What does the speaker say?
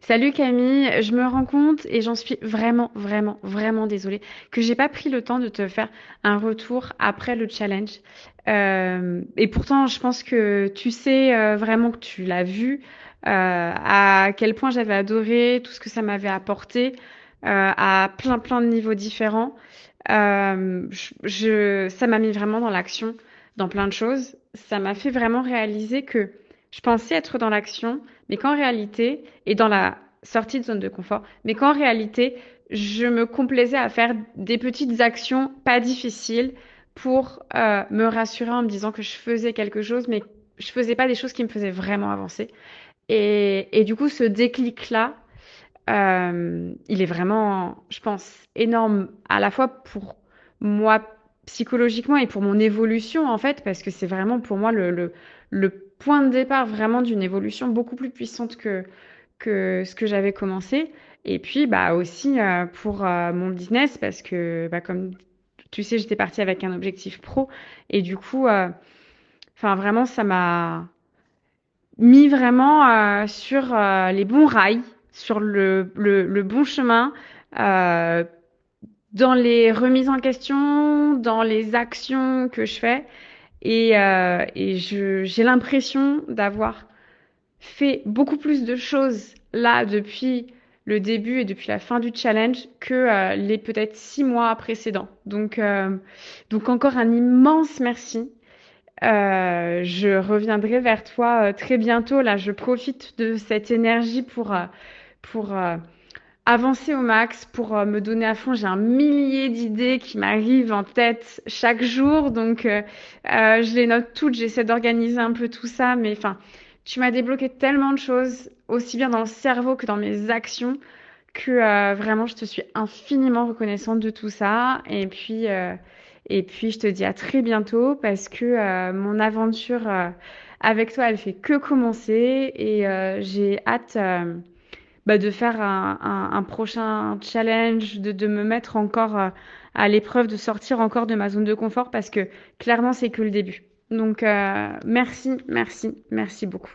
Salut Camille, je me rends compte et j'en suis vraiment, vraiment, vraiment désolée que j'ai pas pris le temps de te faire un retour après le challenge. Euh, et pourtant, je pense que tu sais euh, vraiment que tu l'as vu, euh, à quel point j'avais adoré tout ce que ça m'avait apporté euh, à plein, plein de niveaux différents. Je, je- ça m'a mis vraiment dans l'action, dans plein de choses. Ça m'a fait vraiment réaliser que je pensais être dans l'action, mais qu'en réalité, et dans la sortie de zone de confort, mais qu'en réalité, je me complaisais à faire des petites actions pas difficiles pour euh, me rassurer en me disant que je faisais quelque chose, mais je faisais pas des choses qui me faisaient vraiment avancer. Et, et du coup, ce déclic-là, euh, il est vraiment, je pense, énorme à la fois pour moi psychologiquement et pour mon évolution en fait, parce que c'est vraiment pour moi le, point de départ vraiment d'une évolution beaucoup plus puissante que, que ce que j'avais commencé. Et puis bah aussi euh, pour euh, mon business, parce que bah, comme tu sais, j'étais partie avec un objectif pro et du coup, euh, enfin vraiment, ça m'a mis vraiment sur les bons rails, sur le, le, bon chemin, dans les remises en question, dans les actions que je fais. Et, euh, j'ai l'impression d'avoir fait beaucoup plus de choses là depuis le début et depuis la fin du challenge que euh, les peut-être six mois précédents. Donc, euh, donc encore un immense merci. Euh, je reviendrai vers toi très bientôt. Là, je profite de cette énergie pour, pour avancer au max, pour euh, me donner à fond. J'ai un millier d'idées qui m'arrivent en tête chaque jour, donc euh, euh, je les note toutes. J'essaie d'organiser un peu tout ça, mais enfin, tu m'as débloqué tellement de choses, aussi bien dans le cerveau que dans mes actions, que euh, vraiment, je te suis infiniment reconnaissante de tout ça. Et puis, euh, et puis, je te dis à très bientôt parce que mon aventure avec toi, elle fait que commencer et j'ai hâte bah, de faire un, un- prochain challenge, de, de me mettre encore euh, à l'épreuve, de sortir encore de ma zone de confort parce que clairement, c'est que le début. Donc, euh, merci, merci, merci beaucoup.